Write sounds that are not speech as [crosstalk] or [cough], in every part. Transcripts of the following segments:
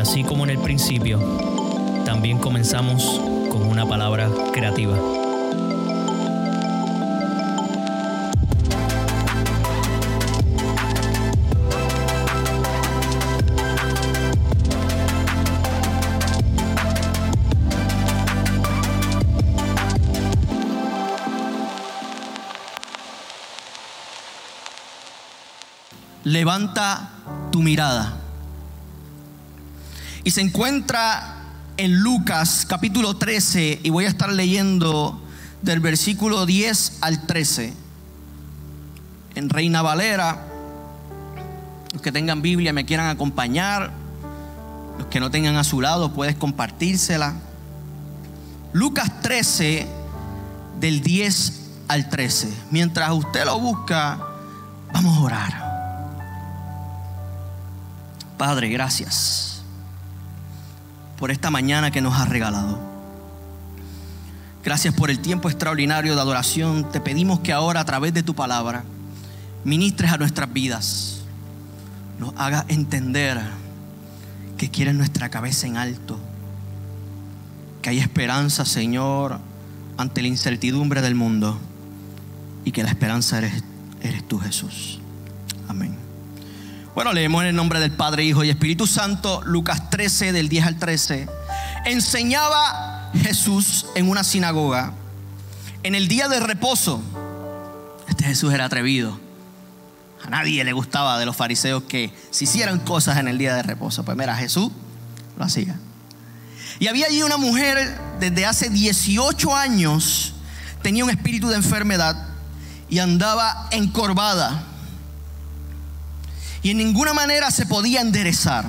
así como en el principio, también comenzamos con una palabra creativa. levanta tu mirada. Y se encuentra en Lucas capítulo 13 y voy a estar leyendo del versículo 10 al 13. En Reina Valera, los que tengan Biblia me quieran acompañar, los que no tengan a su lado puedes compartírsela. Lucas 13 del 10 al 13. Mientras usted lo busca, vamos a orar. Padre, gracias por esta mañana que nos has regalado. Gracias por el tiempo extraordinario de adoración. Te pedimos que ahora a través de tu palabra ministres a nuestras vidas. Nos hagas entender que quieres nuestra cabeza en alto. Que hay esperanza, Señor, ante la incertidumbre del mundo. Y que la esperanza eres, eres tú, Jesús. Amén. Bueno, leemos en el nombre del Padre, Hijo y Espíritu Santo, Lucas 13, del 10 al 13. Enseñaba Jesús en una sinagoga en el día de reposo. Este Jesús era atrevido. A nadie le gustaba de los fariseos que se hicieran cosas en el día de reposo. Pues mira, Jesús lo hacía. Y había allí una mujer desde hace 18 años, tenía un espíritu de enfermedad y andaba encorvada y en ninguna manera se podía enderezar.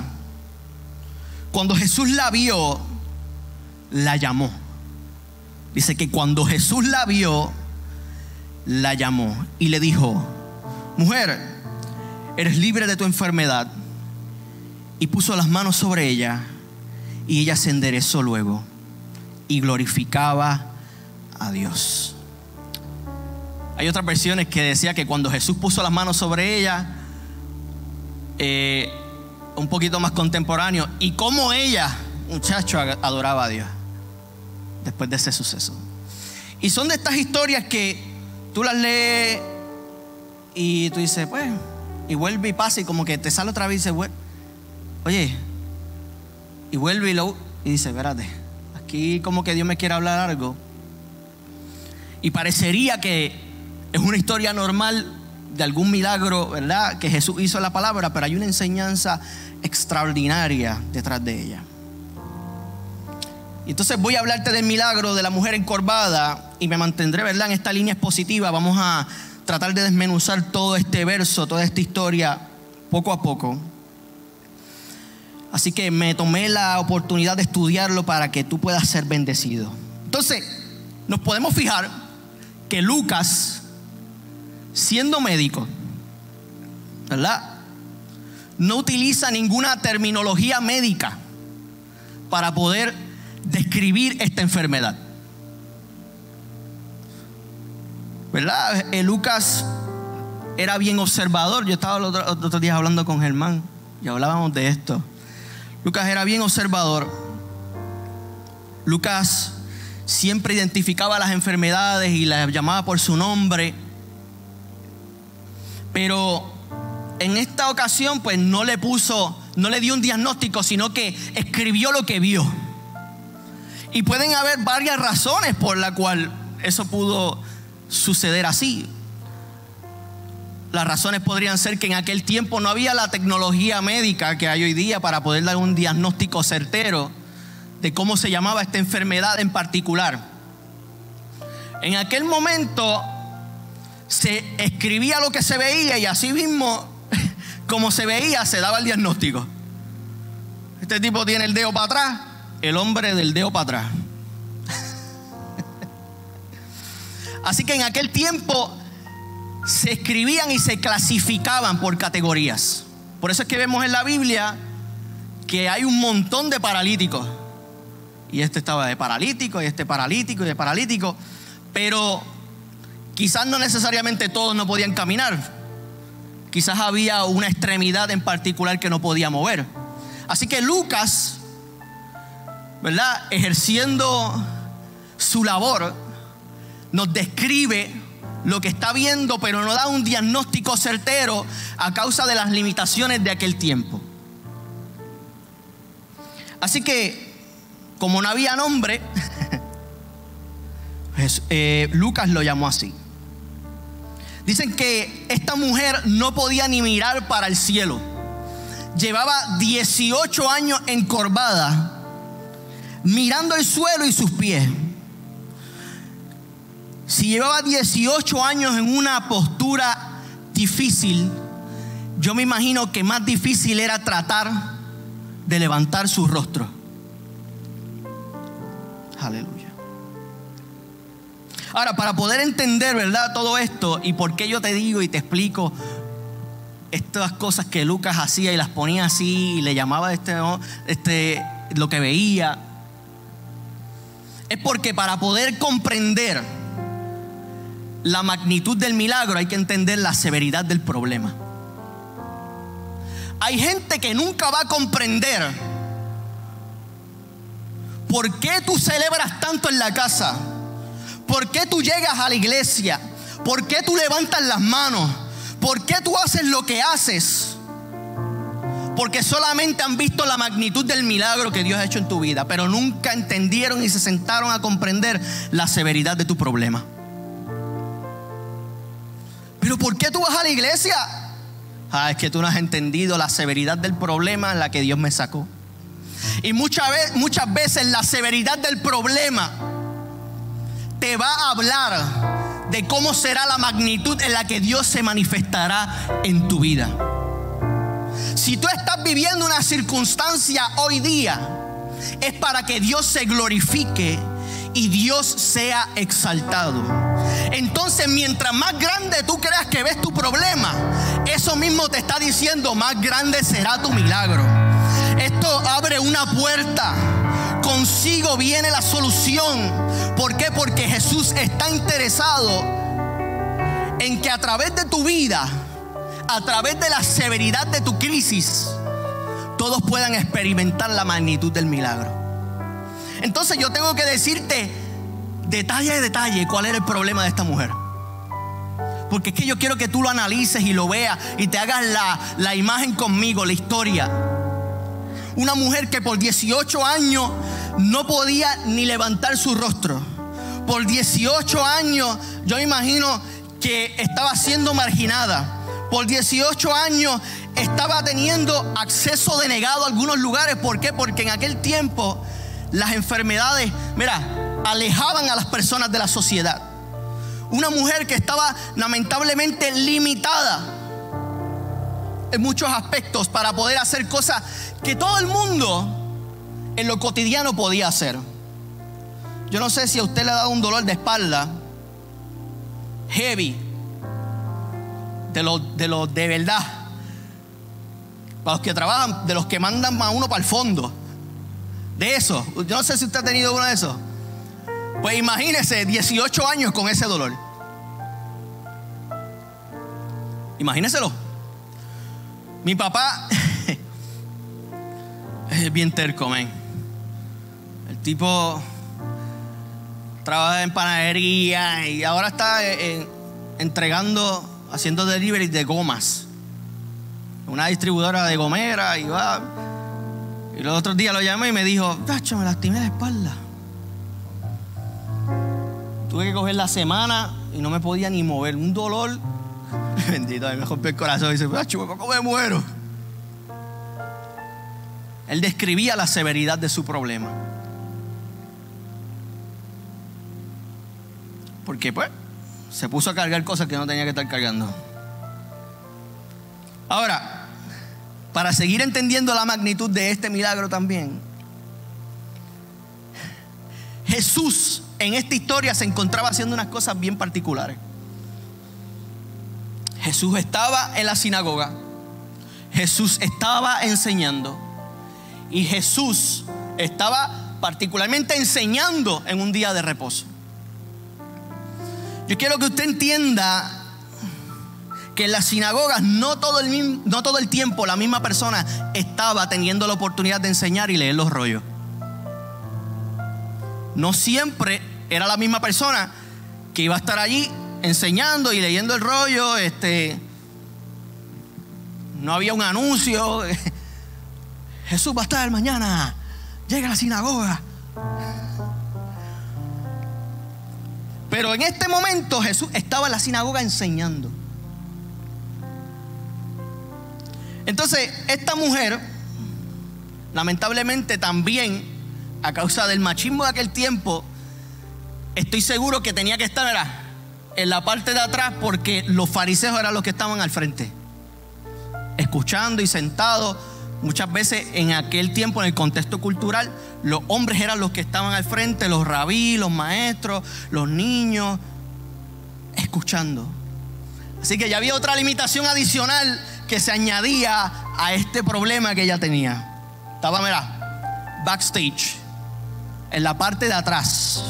Cuando Jesús la vio, la llamó. Dice que cuando Jesús la vio, la llamó y le dijo, mujer, eres libre de tu enfermedad. Y puso las manos sobre ella y ella se enderezó luego y glorificaba a Dios. Hay otras versiones que decía que cuando Jesús puso las manos sobre ella, eh, un poquito más contemporáneo y cómo ella, muchacho, adoraba a Dios después de ese suceso. Y son de estas historias que tú las lees y tú dices, pues, y vuelve y pasa y como que te sale otra vez y dice, oye, y vuelve y lo, y dice, espérate, aquí como que Dios me quiere hablar algo. Y parecería que es una historia normal de algún milagro, ¿verdad? Que Jesús hizo la palabra, pero hay una enseñanza extraordinaria detrás de ella. Y entonces voy a hablarte del milagro de la mujer encorvada y me mantendré, ¿verdad? En esta línea expositiva vamos a tratar de desmenuzar todo este verso, toda esta historia, poco a poco. Así que me tomé la oportunidad de estudiarlo para que tú puedas ser bendecido. Entonces, nos podemos fijar que Lucas siendo médico, ¿verdad? No utiliza ninguna terminología médica para poder describir esta enfermedad. ¿Verdad? Eh, Lucas era bien observador. Yo estaba los otros días hablando con Germán y hablábamos de esto. Lucas era bien observador. Lucas siempre identificaba las enfermedades y las llamaba por su nombre. Pero en esta ocasión pues no le puso, no le dio un diagnóstico, sino que escribió lo que vio. Y pueden haber varias razones por la cual eso pudo suceder así. Las razones podrían ser que en aquel tiempo no había la tecnología médica que hay hoy día para poder dar un diagnóstico certero de cómo se llamaba esta enfermedad en particular. En aquel momento se escribía lo que se veía y así mismo, [laughs] como se veía, se daba el diagnóstico. Este tipo tiene el dedo para atrás, el hombre del dedo para atrás. [laughs] Así que en aquel tiempo se escribían y se clasificaban por categorías. Por eso es que vemos en la Biblia que hay un montón de paralíticos. Y este estaba de paralítico, y este paralítico, y de paralítico. Pero Quizás no necesariamente todos no podían caminar. Quizás había una extremidad en particular que no podía mover. Así que Lucas, ¿verdad? Ejerciendo su labor, nos describe lo que está viendo, pero no da un diagnóstico certero a causa de las limitaciones de aquel tiempo. Así que, como no había nombre, [laughs] eh, Lucas lo llamó así. Dicen que esta mujer no podía ni mirar para el cielo. Llevaba 18 años encorvada, mirando el suelo y sus pies. Si llevaba 18 años en una postura difícil, yo me imagino que más difícil era tratar de levantar su rostro. Aleluya. Ahora, para poder entender, ¿verdad? Todo esto y por qué yo te digo y te explico estas cosas que Lucas hacía y las ponía así y le llamaba este, este, lo que veía, es porque para poder comprender la magnitud del milagro hay que entender la severidad del problema. Hay gente que nunca va a comprender por qué tú celebras tanto en la casa ¿Por qué tú llegas a la iglesia? ¿Por qué tú levantas las manos? ¿Por qué tú haces lo que haces? Porque solamente han visto la magnitud del milagro que Dios ha hecho en tu vida, pero nunca entendieron y se sentaron a comprender la severidad de tu problema. Pero ¿por qué tú vas a la iglesia? Ah, es que tú no has entendido la severidad del problema en la que Dios me sacó. Y muchas veces, muchas veces la severidad del problema te va a hablar de cómo será la magnitud en la que Dios se manifestará en tu vida. Si tú estás viviendo una circunstancia hoy día, es para que Dios se glorifique y Dios sea exaltado. Entonces, mientras más grande tú creas que ves tu problema, eso mismo te está diciendo, más grande será tu milagro. Esto abre una puerta consigo viene la solución. ¿Por qué? Porque Jesús está interesado en que a través de tu vida, a través de la severidad de tu crisis, todos puedan experimentar la magnitud del milagro. Entonces yo tengo que decirte detalle a detalle cuál era el problema de esta mujer. Porque es que yo quiero que tú lo analices y lo veas y te hagas la, la imagen conmigo, la historia. Una mujer que por 18 años no podía ni levantar su rostro. Por 18 años yo imagino que estaba siendo marginada. Por 18 años estaba teniendo acceso denegado a algunos lugares. ¿Por qué? Porque en aquel tiempo las enfermedades, mira, alejaban a las personas de la sociedad. Una mujer que estaba lamentablemente limitada en muchos aspectos para poder hacer cosas que todo el mundo en lo cotidiano podía hacer. Yo no sé si a usted le ha dado un dolor de espalda heavy, de lo de, lo de verdad, para los que trabajan, de los que mandan a uno para el fondo, de eso. Yo no sé si usted ha tenido uno de esos. Pues imagínese 18 años con ese dolor. Imagíneselo. Mi papá [laughs] es bien terco, men. Tipo trabaja en panadería y ahora está entregando, haciendo delivery de gomas. Una distribuidora de gomera y va. Y los otros días lo llamé y me dijo, Tacho, me lastimé la espalda. Tuve que coger la semana y no me podía ni mover. Un dolor [laughs] Bendito, a mí me rompió el corazón y dice, ¿cómo me muero? Él describía la severidad de su problema. Porque pues se puso a cargar cosas que no tenía que estar cargando. Ahora, para seguir entendiendo la magnitud de este milagro también, Jesús en esta historia se encontraba haciendo unas cosas bien particulares. Jesús estaba en la sinagoga, Jesús estaba enseñando y Jesús estaba particularmente enseñando en un día de reposo. Yo quiero que usted entienda que en las sinagogas no todo, el, no todo el tiempo la misma persona estaba teniendo la oportunidad de enseñar y leer los rollos. No siempre era la misma persona que iba a estar allí enseñando y leyendo el rollo. Este, no había un anuncio. [laughs] Jesús va a estar mañana. Llega a la sinagoga. Pero en este momento Jesús estaba en la sinagoga enseñando. Entonces, esta mujer, lamentablemente también, a causa del machismo de aquel tiempo, estoy seguro que tenía que estar en la parte de atrás porque los fariseos eran los que estaban al frente, escuchando y sentados. Muchas veces en aquel tiempo, en el contexto cultural, los hombres eran los que estaban al frente, los rabí, los maestros, los niños, escuchando. Así que ya había otra limitación adicional que se añadía a este problema que ella tenía. Estaba, mira, backstage, en la parte de atrás.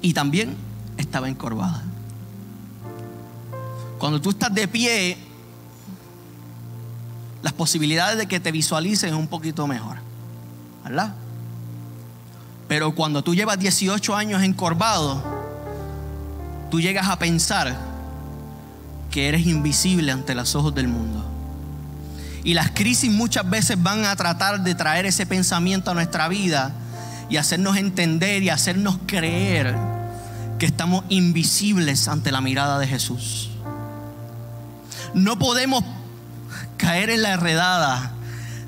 Y también estaba encorvada. Cuando tú estás de pie, las posibilidades de que te visualicen un poquito mejor. ¿Verdad? Pero cuando tú llevas 18 años encorvado, tú llegas a pensar que eres invisible ante los ojos del mundo. Y las crisis muchas veces van a tratar de traer ese pensamiento a nuestra vida y hacernos entender y hacernos creer que estamos invisibles ante la mirada de Jesús. No podemos caer en la enredada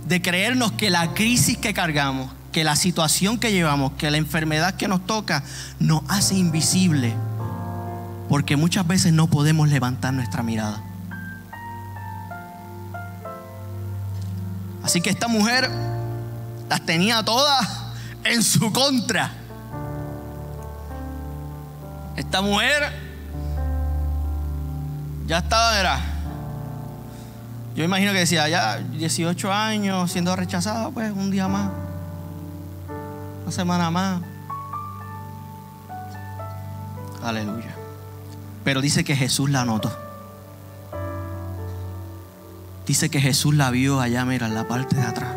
de creernos que la crisis que cargamos, que la situación que llevamos, que la enfermedad que nos toca, nos hace invisible porque muchas veces no podemos levantar nuestra mirada. Así que esta mujer las tenía todas en su contra. Esta mujer ya estaba, era. Yo imagino que decía, ya 18 años siendo rechazada, pues un día más, una semana más. Aleluya. Pero dice que Jesús la notó. Dice que Jesús la vio allá, mira, en la parte de atrás.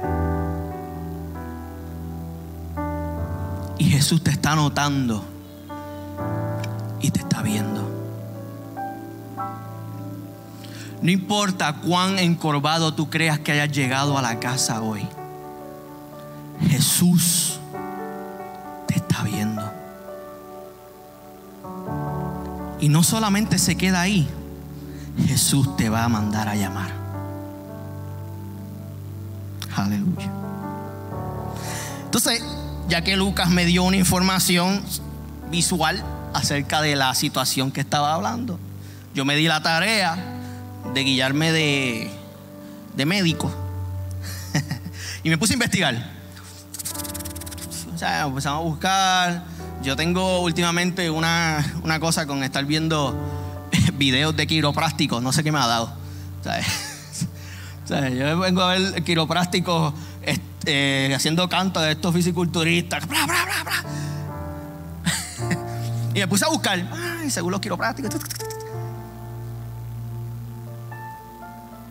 Y Jesús te está notando y te está viendo. No importa cuán encorvado tú creas que hayas llegado a la casa hoy. Jesús te está viendo. Y no solamente se queda ahí, Jesús te va a mandar a llamar. Aleluya. Entonces, ya que Lucas me dio una información visual acerca de la situación que estaba hablando, yo me di la tarea de guiarme de, de médico. [laughs] y me puse a investigar. O sea, empezamos a buscar yo tengo últimamente una, cosa con estar viendo [laughs] videos de quiroprácticos, no sé qué me ha dado. [laughs] yo vengo a ver quiroprácticos este, haciendo canto de estos fisiculturistas. y me puse a buscar, ay, según los quiroprácticos.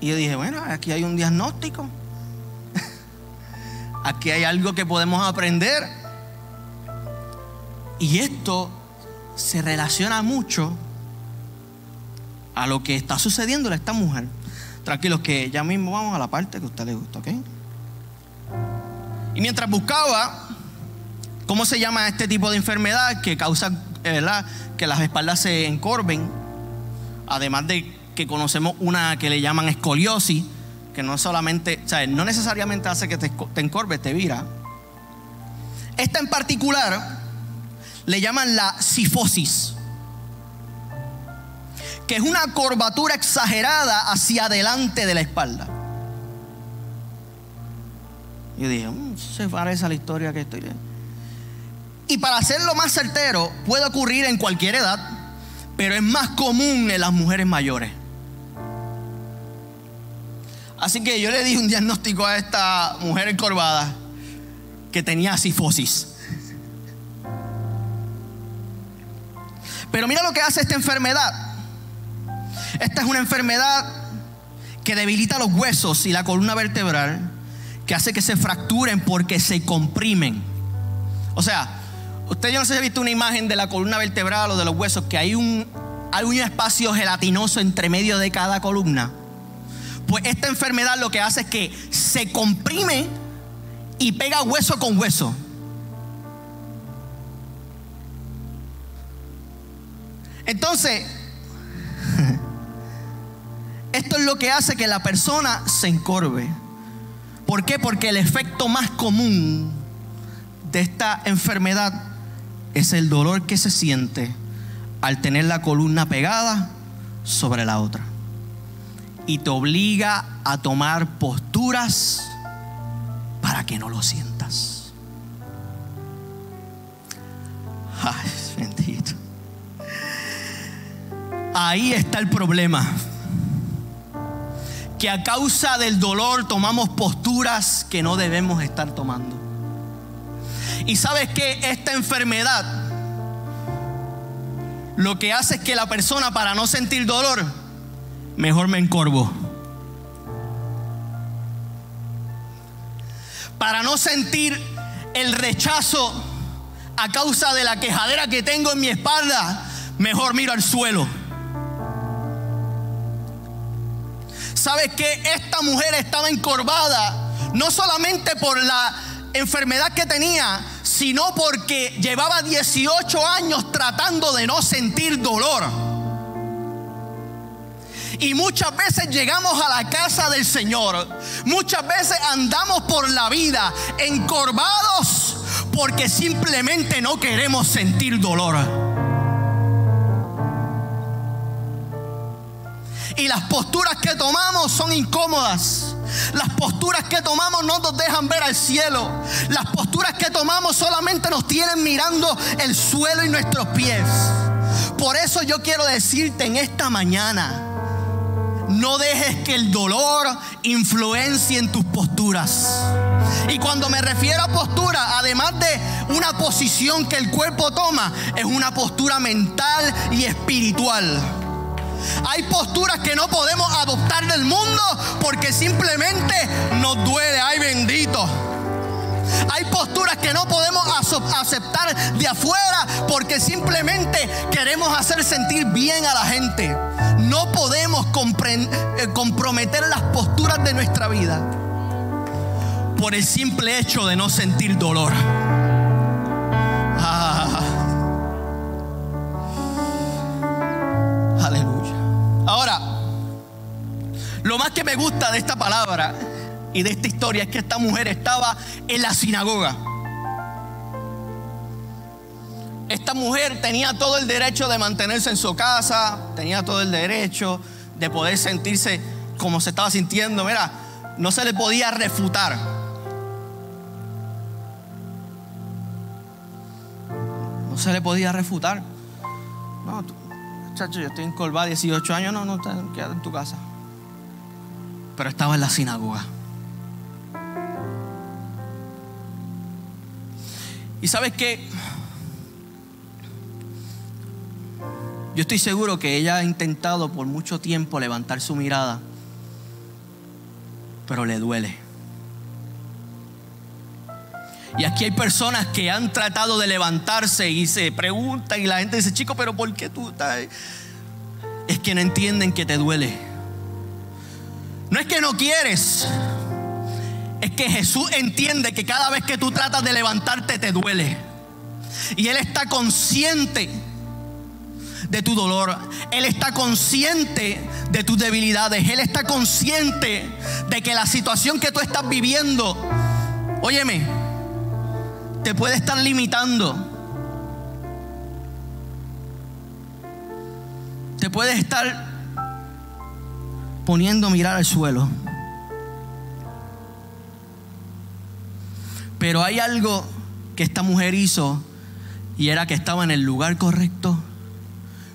Y yo dije, bueno, aquí hay un diagnóstico. aquí hay algo que podemos aprender. Y esto se relaciona mucho a lo que está sucediendo a esta mujer. Tranquilos, que ya mismo vamos a la parte que a usted le gusta, ¿ok? Y mientras buscaba cómo se llama este tipo de enfermedad que causa ¿verdad? que las espaldas se encorven, además de que conocemos una que le llaman escoliosis, que no solamente, o sea, no necesariamente hace que te, te encorve, te vira. Esta en particular le llaman la sifosis, que es una curvatura exagerada hacia adelante de la espalda. Yo dije, mm, se parece a la historia que estoy. Y para hacerlo más certero, puede ocurrir en cualquier edad, pero es más común en las mujeres mayores. Así que yo le di un diagnóstico a esta mujer encorvada que tenía sifosis. Pero mira lo que hace esta enfermedad. Esta es una enfermedad que debilita los huesos y la columna vertebral, que hace que se fracturen porque se comprimen. O sea, usted yo no sé si ha visto una imagen de la columna vertebral o de los huesos, que hay un, hay un espacio gelatinoso entre medio de cada columna. Pues esta enfermedad lo que hace es que se comprime y pega hueso con hueso. Entonces, [laughs] esto es lo que hace que la persona se encorve. ¿Por qué? Porque el efecto más común de esta enfermedad es el dolor que se siente al tener la columna pegada sobre la otra. Y te obliga a tomar posturas para que no lo sientas. Ay, [laughs] bendito. Ahí está el problema que a causa del dolor tomamos posturas que no debemos estar tomando. Y sabes que esta enfermedad lo que hace es que la persona para no sentir dolor, mejor me encorvo. Para no sentir el rechazo a causa de la quejadera que tengo en mi espalda, mejor miro al suelo. ¿Sabes que Esta mujer estaba encorvada no solamente por la enfermedad que tenía, sino porque llevaba 18 años tratando de no sentir dolor. Y muchas veces llegamos a la casa del Señor. Muchas veces andamos por la vida encorvados porque simplemente no queremos sentir dolor. Y las posturas que tomamos son incómodas. Las posturas que tomamos no nos dejan ver al cielo. Las posturas que tomamos solamente nos tienen mirando el suelo y nuestros pies. Por eso yo quiero decirte en esta mañana, no dejes que el dolor influencie en tus posturas. Y cuando me refiero a postura, además de una posición que el cuerpo toma, es una postura mental y espiritual. Hay posturas que no podemos adoptar del mundo porque simplemente nos duele. Ay bendito. Hay posturas que no podemos aceptar de afuera porque simplemente queremos hacer sentir bien a la gente. No podemos eh, comprometer las posturas de nuestra vida por el simple hecho de no sentir dolor. Lo más que me gusta de esta palabra y de esta historia es que esta mujer estaba en la sinagoga. Esta mujer tenía todo el derecho de mantenerse en su casa, tenía todo el derecho de poder sentirse como se estaba sintiendo. Mira, no se le podía refutar. No se le podía refutar. No, chacho, yo estoy en Colba 18 años, no, no, quédate en tu casa pero estaba en la sinagoga. Y sabes qué? Yo estoy seguro que ella ha intentado por mucho tiempo levantar su mirada, pero le duele. Y aquí hay personas que han tratado de levantarse y se preguntan y la gente dice, chico, pero ¿por qué tú estás? Es que no entienden que te duele. No es que no quieres. Es que Jesús entiende que cada vez que tú tratas de levantarte te duele. Y Él está consciente de tu dolor. Él está consciente de tus debilidades. Él está consciente de que la situación que tú estás viviendo, óyeme, te puede estar limitando. Te puede estar poniendo a mirar al suelo. Pero hay algo que esta mujer hizo y era que estaba en el lugar correcto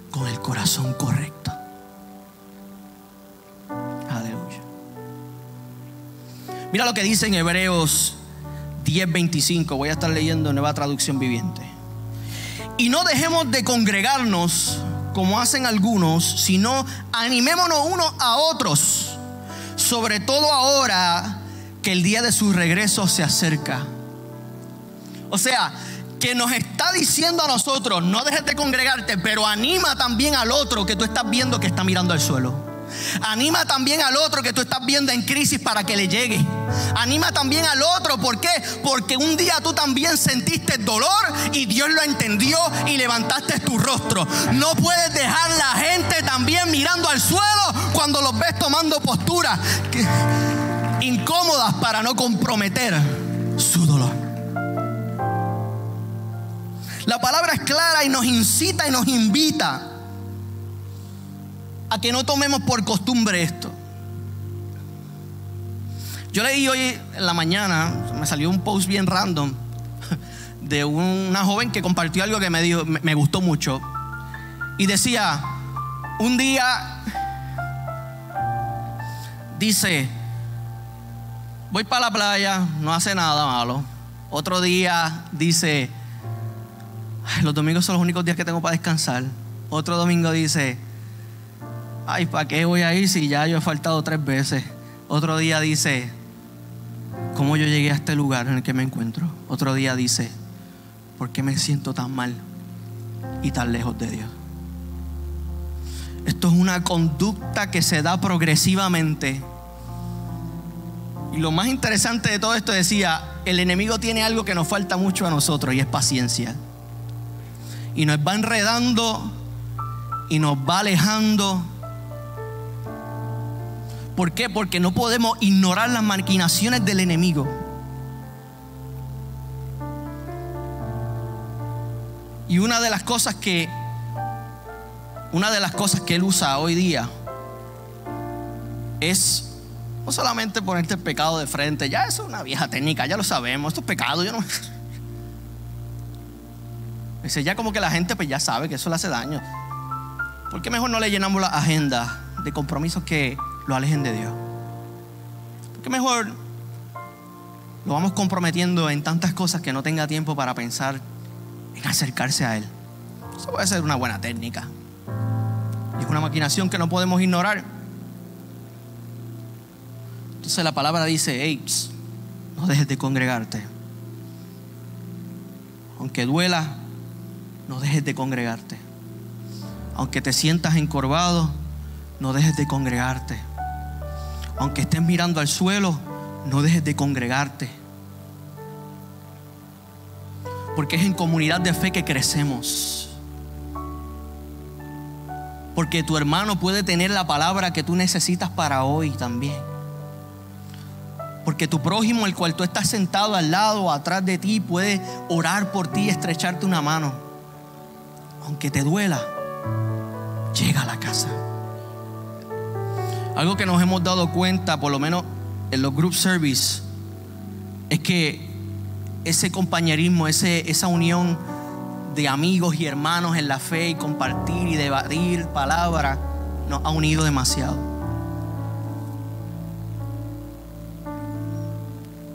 con el corazón correcto. Aleluya. Mira lo que dice en Hebreos 10:25. Voy a estar leyendo nueva traducción viviente. Y no dejemos de congregarnos como hacen algunos, sino animémonos unos a otros, sobre todo ahora que el día de su regreso se acerca. O sea, que nos está diciendo a nosotros, no dejes de congregarte, pero anima también al otro que tú estás viendo que está mirando al suelo. Anima también al otro que tú estás viendo en crisis para que le llegue. Anima también al otro, ¿por qué? Porque un día tú también sentiste dolor y Dios lo entendió y levantaste tu rostro. No puedes dejar la gente también mirando al suelo cuando los ves tomando posturas incómodas para no comprometer su dolor. La palabra es clara y nos incita y nos invita a que no tomemos por costumbre esto. Yo leí hoy en la mañana, me salió un post bien random de una joven que compartió algo que me, me gustó mucho. Y decía, un día, dice, voy para la playa, no hace nada malo. Otro día dice, [laughs] los domingos son los únicos días que tengo para descansar. Otro domingo dice, ay, ¿para qué voy a ir si ya yo he faltado tres veces? Otro día dice, ¿cómo yo llegué a este lugar en el que me encuentro? Otro día dice, ¿por qué me siento tan mal y tan lejos de Dios? Esto es una conducta que se da progresivamente. Y lo más interesante de todo esto decía, el enemigo tiene algo que nos falta mucho a nosotros y es paciencia. Y nos va enredando y nos va alejando ¿Por qué? Porque no podemos ignorar las maquinaciones del enemigo. Y una de las cosas que una de las cosas que él usa hoy día es no solamente ponerte el pecado de frente, ya eso es una vieja técnica, ya lo sabemos, esto es pecado, yo no [laughs] Dice, ya como que la gente pues ya sabe que eso le hace daño. ¿Por qué mejor no le llenamos la agenda de compromisos que lo alejen de Dios. Porque mejor lo vamos comprometiendo en tantas cosas que no tenga tiempo para pensar en acercarse a Él. Eso puede ser una buena técnica. es una maquinación que no podemos ignorar. Entonces la palabra dice, hey, no dejes de congregarte. Aunque duela, no dejes de congregarte. Aunque te sientas encorvado, no dejes de congregarte. Aunque estés mirando al suelo, no dejes de congregarte. Porque es en comunidad de fe que crecemos. Porque tu hermano puede tener la palabra que tú necesitas para hoy también. Porque tu prójimo, el cual tú estás sentado al lado atrás de ti, puede orar por ti y estrecharte una mano. Aunque te duela, llega a la casa. Algo que nos hemos dado cuenta, por lo menos en los group service, es que ese compañerismo, ese, esa unión de amigos y hermanos en la fe y compartir y debatir palabras nos ha unido demasiado.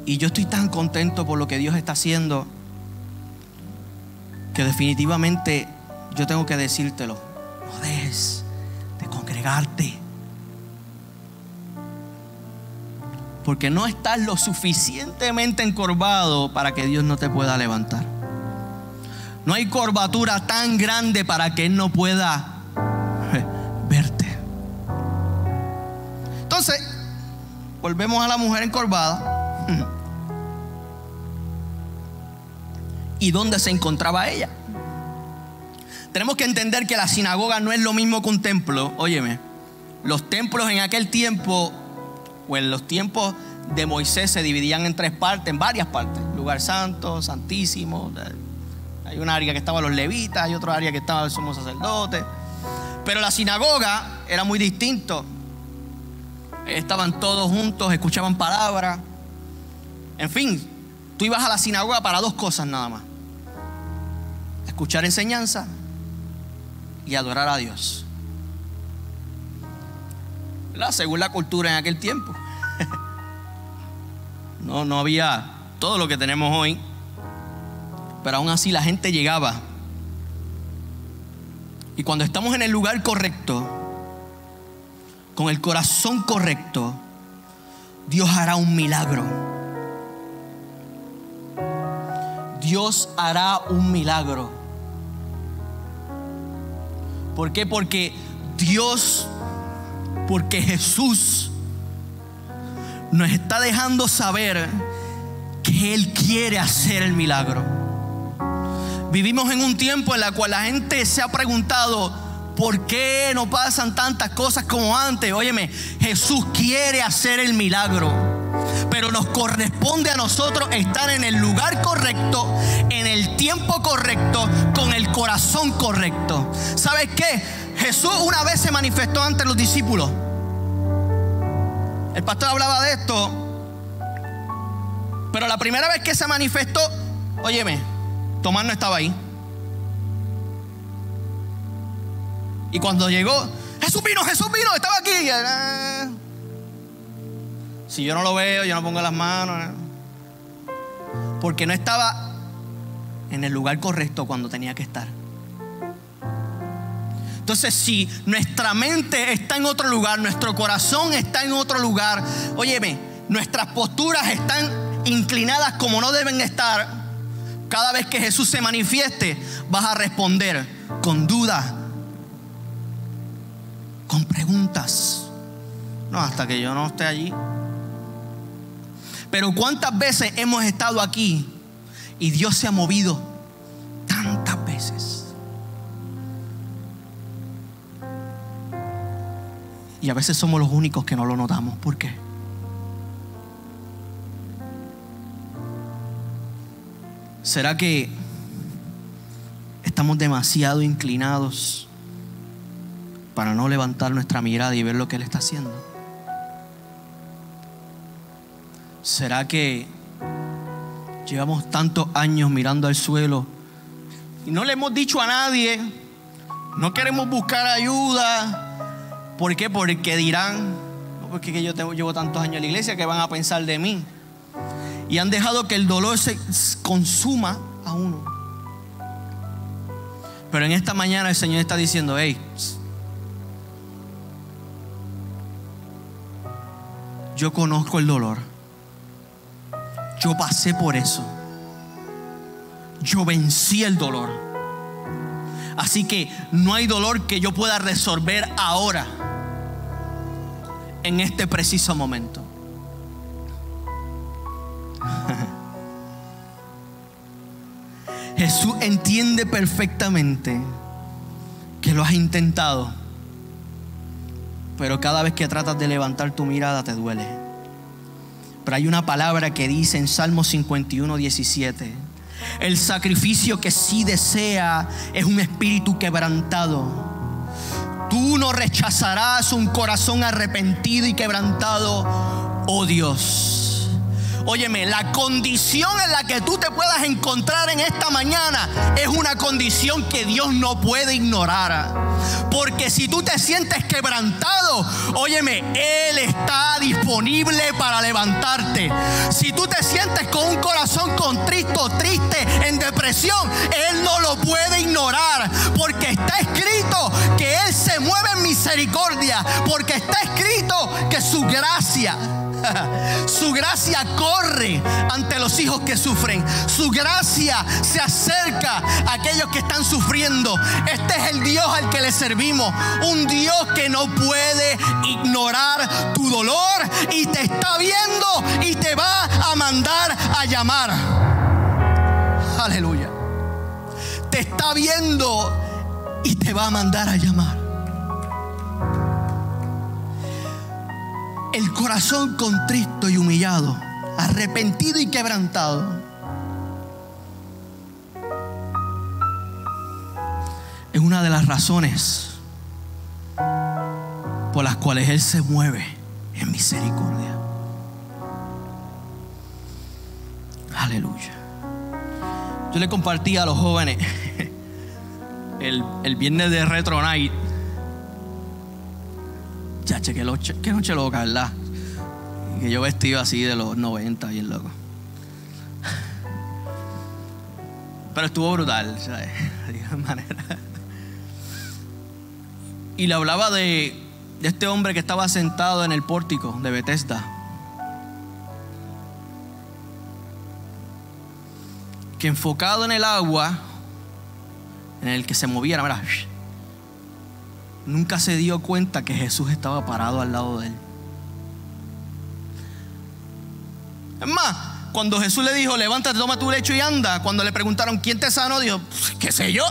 Y yo estoy tan contento por lo que Dios está haciendo que definitivamente yo tengo que decírtelo. No dejes de congregarte. Porque no estás lo suficientemente encorvado para que Dios no te pueda levantar. No hay curvatura tan grande para que Él no pueda verte. Entonces, volvemos a la mujer encorvada. [laughs] ¿Y dónde se encontraba ella? Tenemos que entender que la sinagoga no es lo mismo que un templo. Óyeme, los templos en aquel tiempo o en los tiempos de Moisés se dividían en tres partes, en varias partes. Lugar santo, santísimo. Hay un área que estaba los levitas, hay otro área que estaba el sumo sacerdote. Pero la sinagoga era muy distinto. Estaban todos juntos, escuchaban palabras. En fin, tú ibas a la sinagoga para dos cosas nada más. Escuchar enseñanza y adorar a Dios según la cultura en aquel tiempo. [laughs] no, no había todo lo que tenemos hoy, pero aún así la gente llegaba Y cuando estamos en el lugar correcto, con el corazón correcto, Dios hará un milagro. Dios hará un milagro. ¿Por qué? Porque Dios, porque Jesús nos está dejando saber que Él quiere hacer el milagro. Vivimos en un tiempo en el cual la gente se ha preguntado, ¿por qué no pasan tantas cosas como antes? Óyeme, Jesús quiere hacer el milagro. Pero nos corresponde a nosotros estar en el lugar correcto, en el tiempo correcto, con el corazón correcto. ¿Sabes qué? Jesús una vez se manifestó ante los discípulos. El pastor hablaba de esto. Pero la primera vez que se manifestó, óyeme, Tomás no estaba ahí. Y cuando llegó, Jesús vino, Jesús vino, estaba aquí. Si yo no lo veo, yo no pongo las manos. Porque no estaba en el lugar correcto cuando tenía que estar. Entonces, si nuestra mente está en otro lugar, nuestro corazón está en otro lugar, óyeme, nuestras posturas están inclinadas como no deben estar, cada vez que Jesús se manifieste, vas a responder con duda, con preguntas. No, hasta que yo no esté allí. Pero ¿cuántas veces hemos estado aquí y Dios se ha movido tantas veces? Y a veces somos los únicos que no lo notamos. ¿Por qué? ¿Será que estamos demasiado inclinados para no levantar nuestra mirada y ver lo que Él está haciendo? ¿Será que llevamos tantos años mirando al suelo y no le hemos dicho a nadie? No queremos buscar ayuda. ¿Por qué? Porque dirán, no, porque yo llevo tantos años en la iglesia que van a pensar de mí. Y han dejado que el dolor se consuma a uno. Pero en esta mañana el Señor está diciendo, hey, yo conozco el dolor. Yo pasé por eso. Yo vencí el dolor. Así que no hay dolor que yo pueda resolver ahora, en este preciso momento. [laughs] Jesús entiende perfectamente que lo has intentado, pero cada vez que tratas de levantar tu mirada te duele. Pero hay una palabra que dice en Salmo 51, 17, el sacrificio que sí desea es un espíritu quebrantado. Tú no rechazarás un corazón arrepentido y quebrantado, oh Dios. Óyeme, la condición en la que tú te puedas encontrar en esta mañana es una condición que Dios no puede ignorar. Porque si tú te sientes quebrantado, óyeme, Él está disponible para levantarte. Si tú te sientes con un corazón contristo, triste, en depresión, Él no lo puede ignorar. Porque está escrito que Él se mueve en misericordia. Porque está escrito que su gracia [laughs] Su gracia corre ante los hijos que sufren. Su gracia se acerca a aquellos que están sufriendo. Este es el Dios al que le servimos. Un Dios que no puede ignorar tu dolor y te está viendo y te va a mandar a llamar. Aleluya. Te está viendo y te va a mandar a llamar. el corazón contristo y humillado, arrepentido y quebrantado. Es una de las razones por las cuales Él se mueve en misericordia. Aleluya. Yo le compartí a los jóvenes [laughs] el, el viernes de Retro Night Chache, qué, noche loca, ¿verdad? Que yo vestido así de los 90, bien loco. Pero estuvo brutal, ¿sabes? [laughs] De manera. y le hablaba de, de este hombre que estaba sentado en el pórtico de Bethesda. Que enfocado en el agua, en el que se moviera, mira, nunca se dio cuenta que Jesús estaba parado al lado de él. Es más, cuando Jesús le dijo, levántate, toma tu lecho y anda, cuando le preguntaron, ¿quién te sanó? Dijo, ¿qué sé yo?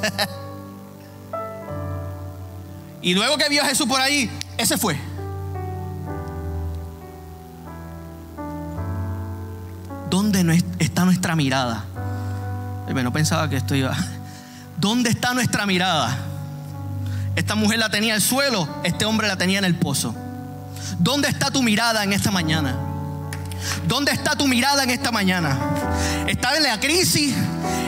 [laughs] y luego que vio a Jesús por ahí, ese fue. ¿Dónde está nuestra mirada? No pensaba que esto iba. [laughs] ¿Dónde está nuestra mirada? Esta mujer la tenía en el suelo, este hombre la tenía en el pozo. ¿Dónde está tu mirada en esta mañana? ¿Dónde está tu mirada en esta mañana? ¿Está en la crisis?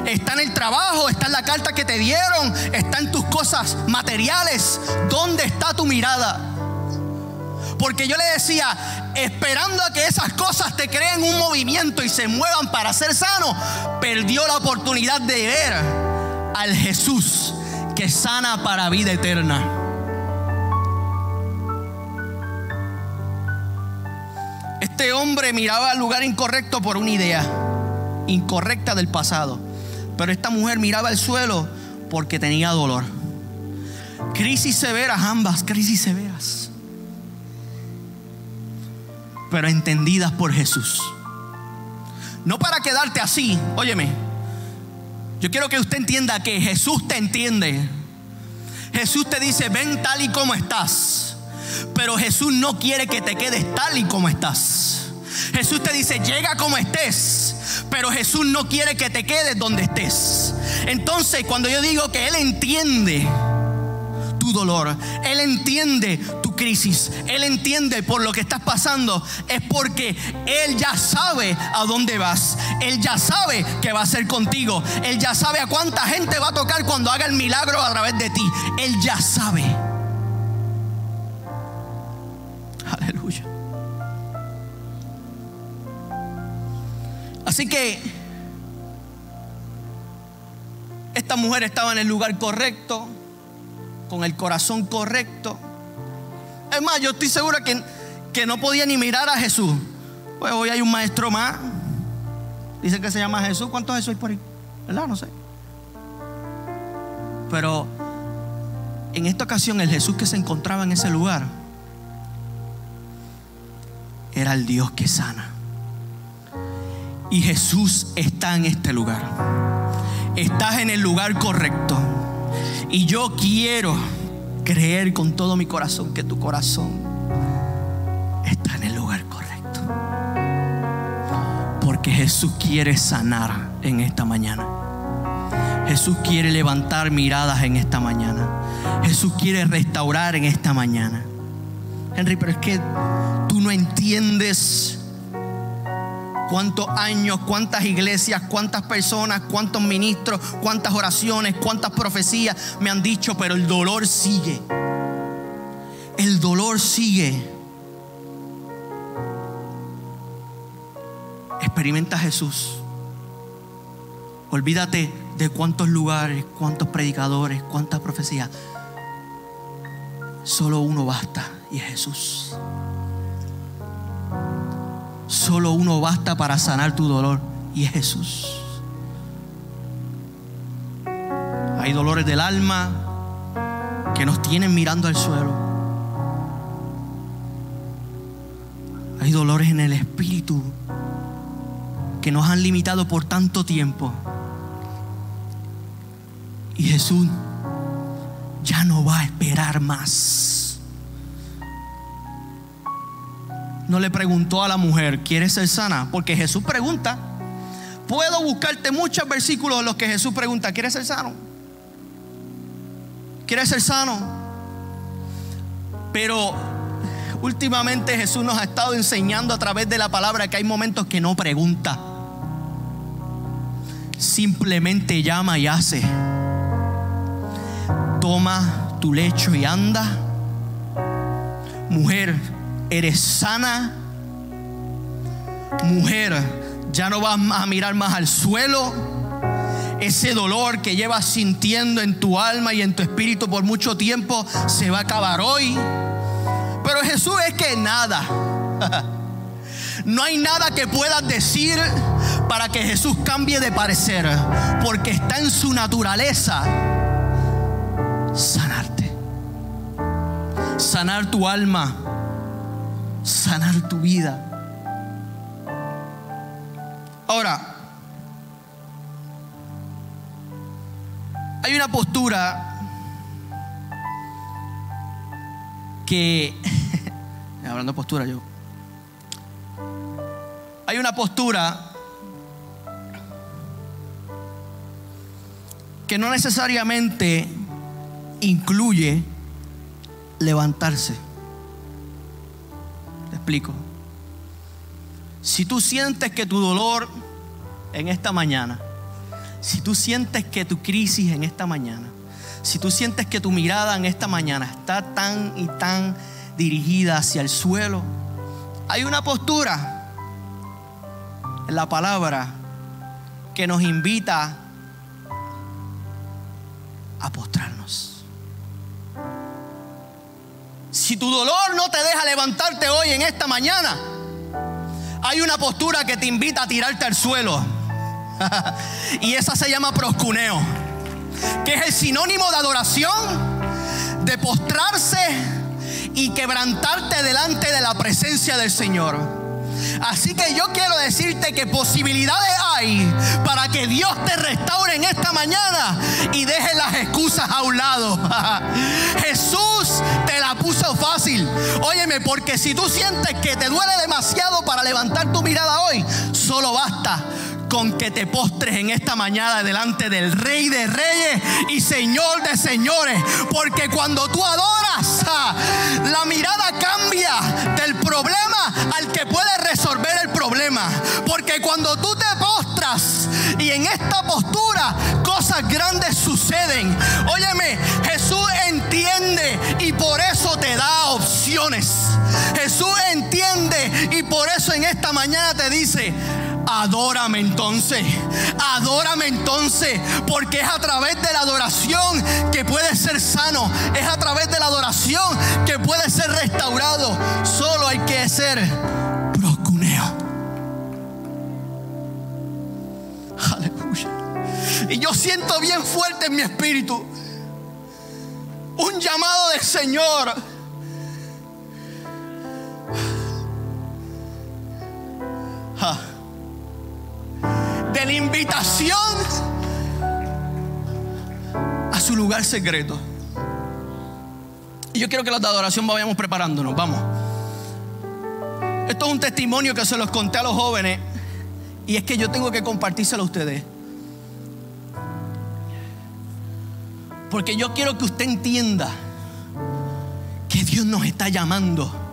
¿Está en el trabajo? ¿Está en la carta que te dieron? ¿Está en tus cosas materiales? ¿Dónde está tu mirada? Porque yo le decía, esperando a que esas cosas te creen un movimiento y se muevan para ser sano, perdió la oportunidad de ver al Jesús que sana para vida eterna. Este hombre miraba al lugar incorrecto por una idea incorrecta del pasado. Pero esta mujer miraba al suelo porque tenía dolor. Crisis severas, ambas crisis severas. Pero entendidas por Jesús. No para quedarte así, óyeme. Yo quiero que usted entienda que Jesús te entiende. Jesús te dice, ven tal y como estás. Pero Jesús no quiere que te quedes tal y como estás. Jesús te dice, llega como estés. Pero Jesús no quiere que te quedes donde estés. Entonces, cuando yo digo que Él entiende tu dolor, Él entiende tu crisis, Él entiende por lo que estás pasando, es porque Él ya sabe a dónde vas. Él ya sabe que va a ser contigo. Él ya sabe a cuánta gente va a tocar cuando haga el milagro a través de ti. Él ya sabe. Así que esta mujer estaba en el lugar correcto, con el corazón correcto. Es más, yo estoy segura que, que no podía ni mirar a Jesús. Pues hoy hay un maestro más. Dice que se llama Jesús. ¿Cuántos Jesús hay por ahí? ¿Verdad? No sé. Pero en esta ocasión el Jesús que se encontraba en ese lugar era el Dios que sana. Y Jesús está en este lugar. Estás en el lugar correcto. Y yo quiero creer con todo mi corazón que tu corazón está en el lugar correcto. Porque Jesús quiere sanar en esta mañana. Jesús quiere levantar miradas en esta mañana. Jesús quiere restaurar en esta mañana. Henry, pero es que tú no entiendes cuántos años, cuántas iglesias, cuántas personas, cuántos ministros, cuántas oraciones, cuántas profecías me han dicho, pero el dolor sigue. El dolor sigue. Experimenta Jesús. Olvídate de cuántos lugares, cuántos predicadores, cuántas profecías. Solo uno basta y es Jesús. Solo uno basta para sanar tu dolor y es Jesús. Hay dolores del alma que nos tienen mirando al suelo. Hay dolores en el espíritu que nos han limitado por tanto tiempo. Y Jesús ya no va a esperar más. No le preguntó a la mujer, ¿quieres ser sana? Porque Jesús pregunta. Puedo buscarte muchos versículos en los que Jesús pregunta, ¿quieres ser sano? ¿Quieres ser sano? Pero últimamente Jesús nos ha estado enseñando a través de la palabra que hay momentos que no pregunta. Simplemente llama y hace. Toma tu lecho y anda. Mujer, eres sana. Mujer, ya no vas a mirar más al suelo. ese dolor que llevas sintiendo en tu alma y en tu espíritu por mucho tiempo se va a acabar hoy. Pero Jesús es que nada. [laughs] No hay nada que puedas decir para que Jesús cambie de parecer, porque está en su naturaleza sanarte, sanar tu alma, sanar tu vida. Ahora, hay una postura que, [laughs] hablando de postura yo, hay una postura que no necesariamente incluye levantarse. Si tú sientes que tu dolor en esta mañana, si tú sientes que tu crisis en esta mañana, si tú sientes que tu mirada en esta mañana está tan y tan dirigida hacia el suelo, hay una postura la palabra que nos invita a postrarnos. Si tu dolor no te deja levantarte hoy en esta mañana, hay una postura que te invita a tirarte al suelo. [laughs] y esa se llama proscuneo, que es el sinónimo de adoración, de postrarse y quebrantarte delante de la presencia del Señor. Así que yo quiero decirte que posibilidades hay para que Dios te restaure en esta mañana y deje las excusas a un lado. [laughs] Jesús te la puso fácil. Óyeme, porque si tú sientes que te duele demasiado para levantar tu mirada hoy, solo basta con que te postres en esta mañana delante del Rey de Reyes y Señor de Señores. Porque cuando tú adoras, la mirada cambia del problema al que puede resolver el problema. Porque cuando tú te postras y en esta postura cosas grandes suceden. Óyeme, Jesús entiende y por eso te da opciones. Jesús entiende y por eso en esta mañana te dice, Adórame entonces, adórame entonces, porque es a través de la adoración que puede ser sano, es a través de la adoración que puede ser restaurado. Solo hay que ser procuneo. Aleluya. Y yo siento bien fuerte en mi espíritu un llamado del Señor. La invitación a su lugar secreto. Y yo quiero que los de adoración vayamos preparándonos, vamos. Esto es un testimonio que se los conté a los jóvenes y es que yo tengo que compartírselo a ustedes. Porque yo quiero que usted entienda que Dios nos está llamando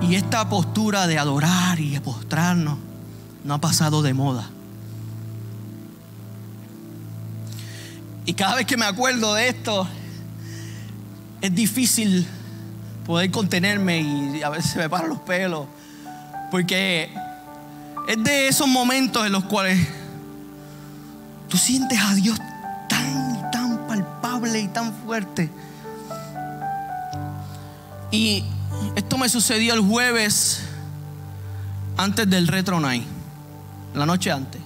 Y esta postura de adorar y de postrarnos no ha pasado de moda. Y cada vez que me acuerdo de esto, es difícil poder contenerme y a veces me paran los pelos. Porque es de esos momentos en los cuales tú sientes a Dios tan, tan palpable y tan fuerte. Y esto me sucedió el jueves antes del Retro Night, la noche antes.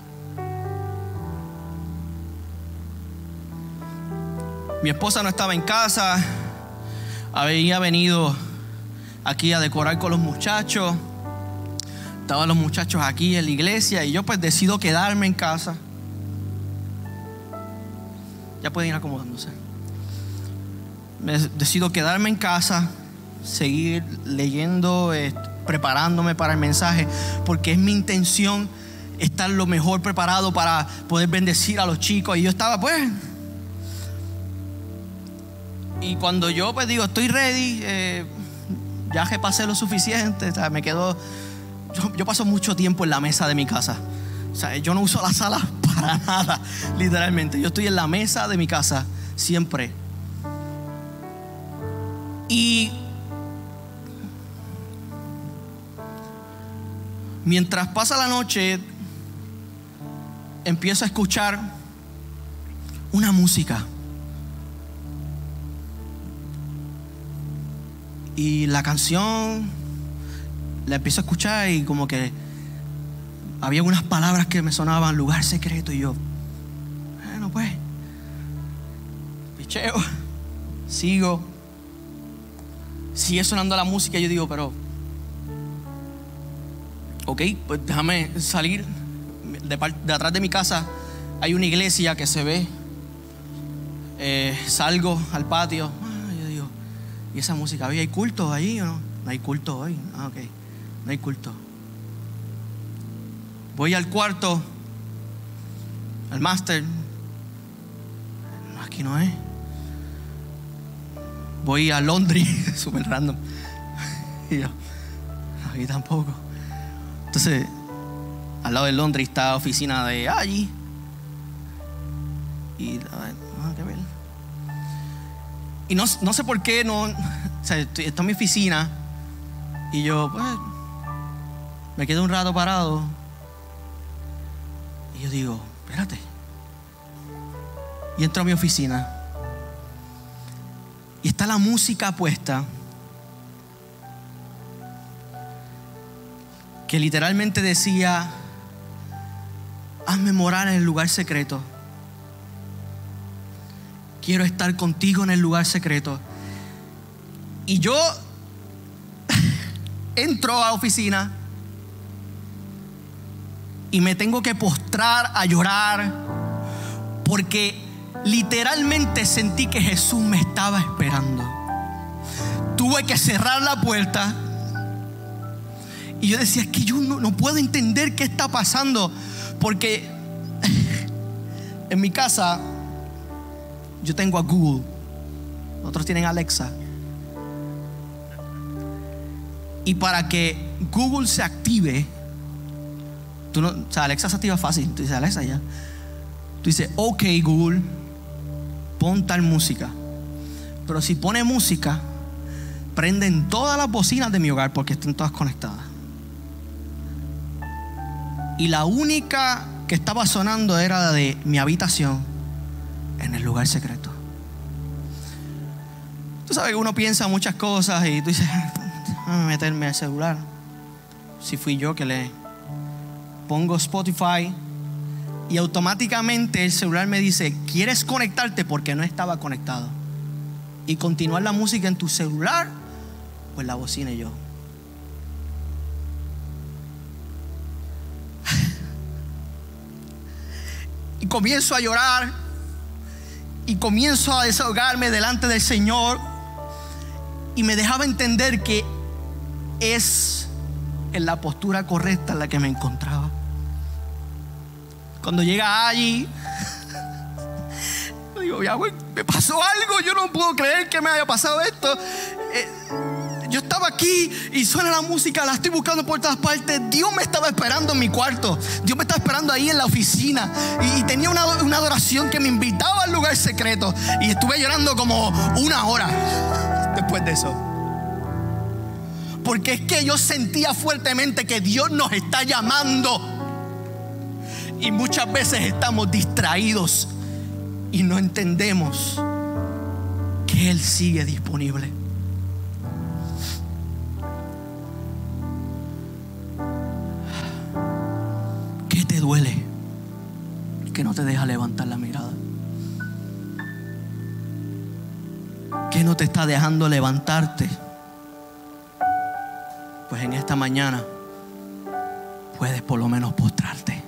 Mi esposa no estaba en casa, había venido aquí a decorar con los muchachos. Estaban los muchachos aquí en la iglesia y yo pues decido quedarme en casa. Ya pueden ir acomodándose. Decido quedarme en casa seguir leyendo, preparándome para el mensaje, porque es mi intención estar lo mejor preparado para poder bendecir a los chicos. Y yo estaba pues... Y cuando yo pues digo, estoy ready, eh, ya que pasé lo suficiente, me quedo... Yo, yo, paso mucho tiempo en la mesa de mi casa. O sea, yo no uso la sala [laughs] para nada, literalmente. Yo estoy en la mesa de mi casa siempre. Y Mientras pasa la noche, empiezo a escuchar una música. Y la canción la empiezo a escuchar y como que había unas palabras que me sonaban, lugar secreto, y yo, bueno pues, picheo, sigo, sigue sonando la música y yo digo, pero, ok, pues déjame salir, de, atrás de mi casa hay una iglesia que se ve, eh, salgo al patio, ah, yo digo, ¿y esa música? ¿Hay culto ahí o no? No hay culto hoy, ah, ok, no hay culto. Voy al cuarto, al máster. Aquí no es. Voy a Londres, [laughs] súper random. [laughs] Y yo, aquí tampoco. Entonces, al lado de Londres está la oficina de allí. Y, ah, y no, no, sé por qué, no, o sea, está mi oficina. Y yo, pues, me quedo un rato parado yo digo, espérate. Y entro a mi oficina. Y está la música puesta. Que literalmente decía, hazme morar en el lugar secreto. Quiero estar contigo en el lugar secreto. Y yo [laughs] entro a la oficina y me tengo que postrar a llorar porque literalmente sentí que Jesús me estaba esperando. Tuve que cerrar la puerta y yo decía, es que yo no, puedo entender qué está pasando porque en mi casa yo tengo a Google, otros tienen Alexa. Y para que Google se active, Tú no, o sea, Alexa se activa fácil. Tú dices, Alexa ya. Tú dices, ok Google, pon tal música. Pero si pone música, prenden todas las bocinas de mi hogar porque están todas conectadas. Y la única que estaba sonando era la de mi habitación en el lugar secreto. Tú sabes que uno piensa muchas cosas y tú dices, [laughs] déjame meterme al celular. Si fui yo que le pongo Spotify y automáticamente el celular me dice, ¿quieres conectarte? Porque no estaba conectado. Y continuar la música en tu celular, pues la bocina y yo. Y comienzo a llorar y comienzo a desahogarme delante del Señor y me dejaba entender que es en la postura correcta en la que me encontraba. Cuando llega allí, [laughs] digo, ya, me pasó algo, yo no puedo creer que me haya pasado esto. Eh, yo estaba aquí y suena la música, la estoy buscando por todas partes. Dios me estaba esperando en mi cuarto, Dios me estaba esperando ahí en la oficina y, tenía una, una adoración que me invitaba al lugar secreto y estuve llorando como una hora después de eso. Porque es que yo sentía fuertemente que Dios nos está llamando y muchas veces estamos distraídos y no entendemos que Él sigue disponible. Duele? Que no te deja levantar la mirada. ¿Qué no te está dejando levantarte? Pues en esta mañana puedes por lo menos postrarte.